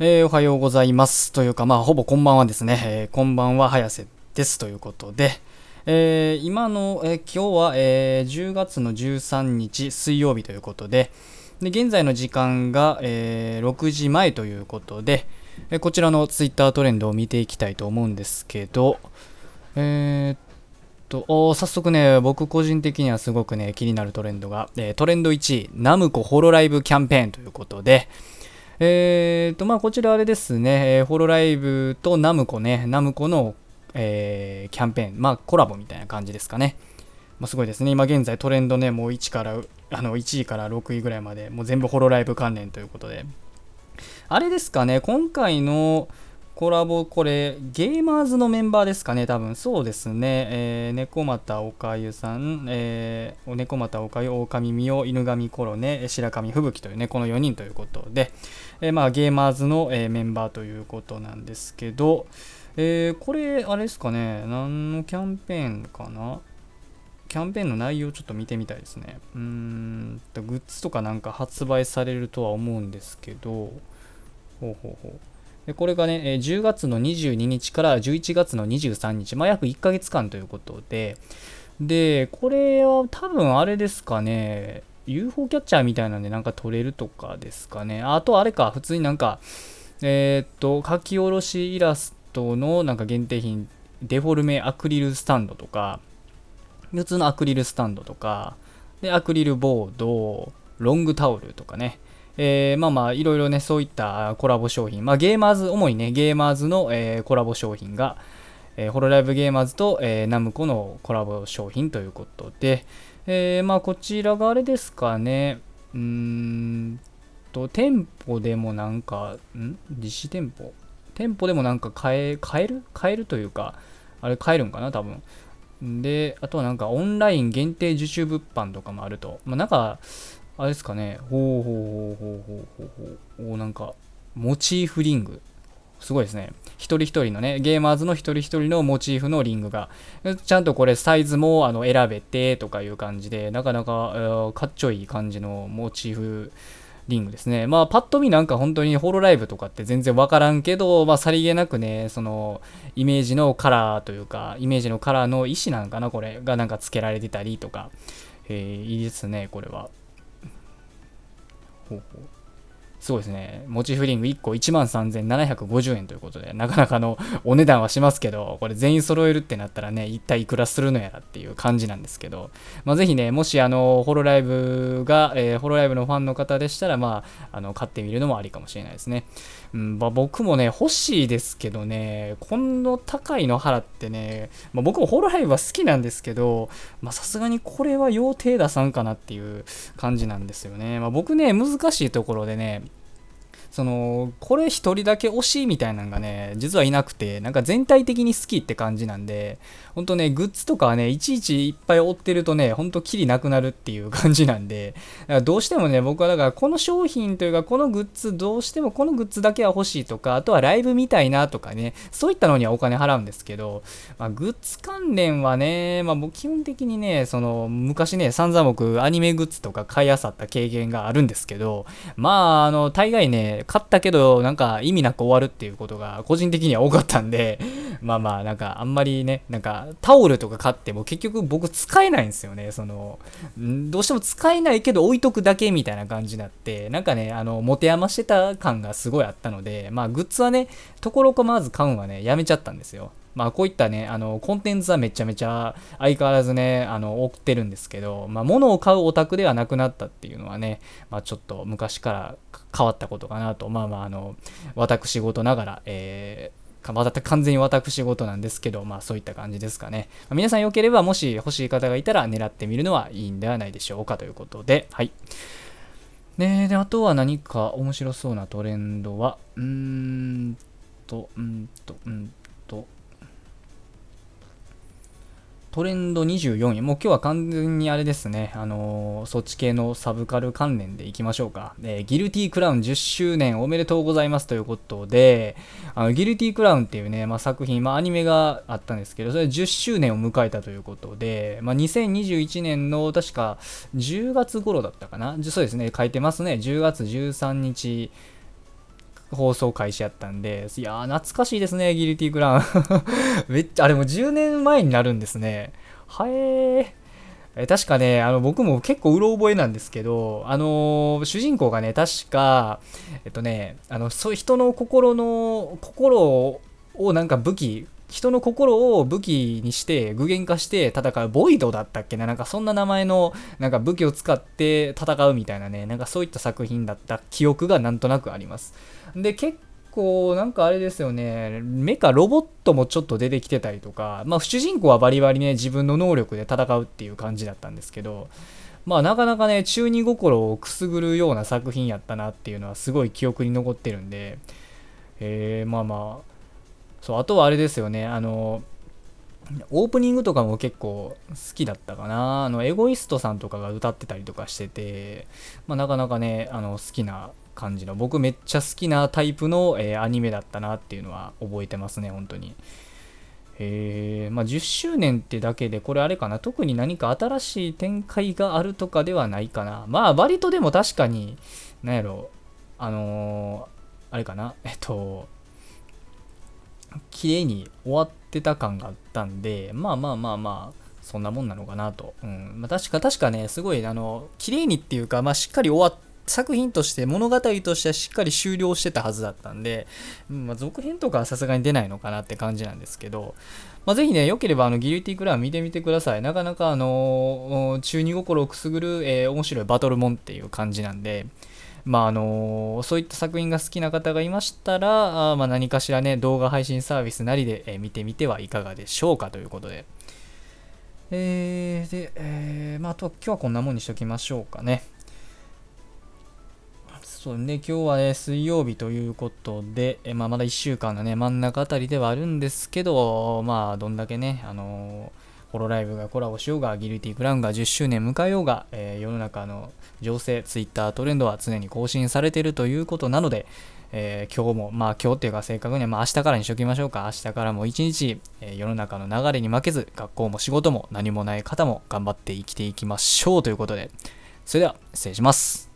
えー、おはようございます。というか、まあ、ほぼこんばんはですね。えー、こんばんは、早瀬です。ということで、えー、今の、え今日は、え10月の13日水曜日ということで、で現在の時間が、え6時前ということで、えこちらのツイッタートレンドを見ていきたいと思うんですけど、えっと早速ね、僕個人的にはすごくね、気になるトレンドが、えトレンド1位、ナムコホロライブキャンペーンということで、えーと、まあ、こちらあれですね、えー、ホロライブとナムコね、ナムコの、えー、キャンペーン、まあ、コラボみたいな感じですかね。まあ、すごいですね。今現在トレンドね、もう1から、あの、1位から6位ぐらいまで、もう全部ホロライブ関連ということで。あれですかね、今回の、コラボ、これ、ゲーマーズのメンバーですかね、多分。そうですね。えー、猫又おかゆさん、えー、猫又おかゆ、狼みお、犬神コロネ、白神吹雪というね、この4人ということで、えー、まあ、ゲーマーズの、えー、メンバーということなんですけど、えー、これ、あれですかね、何のキャンペーンかな？キャンペーンの内容ちょっと見てみたいですね。うーんグッズとかなんか発売されるとは思うんですけど、ほうほうほう。でこれがね、10月の22日から11月の23日、まあ、約1ヶ月間ということで、で、これは多分あれですかね、UFO キャッチャーみたいなんでなんか撮れるとかですかね。あとあれか、普通になんか、えー、っと、書き下ろしイラストのなんか限定品、デフォルメアクリルスタンドとか、普通のアクリルスタンドとか、で、アクリルボード、ロングタオルとかね、えー、まあまあいろいろねそういったコラボ商品、まあ、ゲーマーズ主にねゲーマーズの、えー、コラボ商品が、えー、ホロライブゲーマーズと、え、ナムコのコラボ商品ということで、え、まあこちらがあれですかね。うーんと店舗でもなんかん？実施店舗？店舗でもなんか買え買える？買えるというかあれ買えるんかな多分。であとはなんかオンライン限定受注物販とかもあると。まあなんかあれですかね、ほうほうほうほうほうほうほう、おなんか、モチーフリング。すごいですね。一人一人のね、ゲーマーズの一人一人のモチーフのリングが、ちゃんとこれサイズもあの選べてとかいう感じで、なかなかかっちょいい感じのモチーフリングですね。まあ、パッと見なんか本当にホロライブとかって全然わからんけど、まあ、さりげなくね、その、イメージのカラーというか、イメージのカラーの石なんかな、これがなんか付けられてたりとか、えー、いいですね、これは。ほうほう。すごいですね。モチーフリング1個13,750円ということで、なかなかのお値段はしますけど、これ全員揃えるってなったらね、一体いくらするのやらっていう感じなんですけど、まあ、ぜひね、もしあの、ホロライブが、えー、ホロライブのファンの方でしたら、まあ、あの、買ってみるのもありかもしれないですね。うんまあ、僕もね、欲しいですけどね、この高いの払ってね、まあ、僕もホロライブは好きなんですけど、まさすがにこれは要定出さんかなっていう感じなんですよね。ま、僕ね、難しいところでね、そのこれ一人だけ推しいみたいなのがね実はいなくてなんか全体的に好きって感じなんでほんとねグッズとかはねいちいちいっぱい追ってるとねほんとキリなくなるっていう感じなんでだからどうしてもね僕はだからこの商品というかこのグッズどうしてもこのグッズだけは欲しいとかあとはライブ見たいなとかねそういったのにはお金払うんですけど、まあ、グッズ関連はね、まあ、僕基本的にねその昔ね散々僕アニメグッズとか買いあさった経験があるんですけどまああの大概ね勝ったけど、なんか意味なく終わるっていうことが個人的には多かったんで、まあまあ、なんかあんまりね、なんかタオルとか買っても結局僕使えないんですよね。その、どうしても使えないけど置いとくだけみたいな感じになって、なんかね、あの、持て余してた感がすごいあったので、まあグッズはね、ところこまず買うんはね、やめちゃったんですよ。まあこういったね、あの、コンテンツはめちゃめちゃ相変わらずね、あの、送ってるんですけど、まあ物を買うオタクではなくなったっていうのはね、まあちょっと昔から変わったことかなと、まあまああの、私事ながら、えーまた完全に私事なんですけど、まあそういった感じですかね。ま、皆さんよければ、もし欲しい方がいたら狙ってみるのはいいんではないでしょうかということで、はい。ねで、あとは何か面白そうなトレンドは、うーんと、うんと、うんと、トレンド24位。もう今日は完全にあれですね。あのー、そっち系のサブカル関連でいきましょうか。えー、ギルティークラウン10周年おめでとうございますということで、あのギルティークラウンっていうね、まあ、作品、まあ、アニメがあったんですけど、それ10周年を迎えたということで、まあ、2021年の確か10月頃だったかな？そうですね、書いてますね。10月13日放送開始やったんで、いやー、懐かしいですね、ギルティクラウン。めっちゃ、あれも10年前になるんですね。はえー。確かね、あの僕も結構うろ覚えなんですけど、あのー、主人公がね、確か、えっとね、あのそういう人の心の、心をなんか武器、人の心を武器にして具現化して戦うボイドだったっけななんかそんな名前のなんか武器を使って戦うみたいなね。なんかそういった作品だった記憶がなんとなくあります。で結構なんかあれですよね。メカロボットもちょっと出てきてたりとか。まあ主人公はバリバリね自分の能力で戦うっていう感じだったんですけど。まあなかなかね中二心をくすぐるような作品やったなっていうのはすごい記憶に残ってるんで。えー、まあまあそうあとはあれですよねあのオープニングとかも結構好きだったかな。あのエゴイストさんとかが歌ってたりとかしてて、まあ、なかなかねあの好きな感じの僕めっちゃ好きなタイプの、えー、アニメだったなっていうのは覚えてますね本当に。えー、まあ、10周年ってだけでこれあれかな特に何か新しい展開があるとかではないかな。まあ割とでも確かに何やろあのー、あれかなえっと綺麗に終わってた感があったんで、まあまあまあまあ、そんなもんなのかなと。うん。まあ、確か、確かね、すごい、あの、綺麗にっていうか、まあしっかり終わっ作品として物語としてはしっかり終了してたはずだったんで、まあ、続編とかはさすがに出ないのかなって感じなんですけど、まあ、ぜひね、良ければあのギルティクラウン見てみてください。なかなかあの中二心をくすぐる、えー、面白いバトルモンっていう感じなんで、まああのそういった作品が好きな方がいましたら、あまあ、何かしらね、動画配信サービスなりで、え見てみてはいかがでしょうかということで。えー、で、えー、まあ、あとは今日はこんなもんにしときましょうかね。そうね、今日はね、水曜日ということで、えまあ、まだ1週間のね、真ん中あたりではあるんですけど、まあ、どんだけね、あのーホロライブがコラボしようが、ギルティクラウンが10周年迎えようが、えー、世の中の情勢、ツイッタートレンドは常に更新されているということなので、えー、今日も、まあ今日っていうか正確には、まあ明日からにしときましょうか。明日からも一日、えー、世の中の流れに負けず、学校も仕事も何もない方も頑張って生きていきましょうということで、それでは失礼します。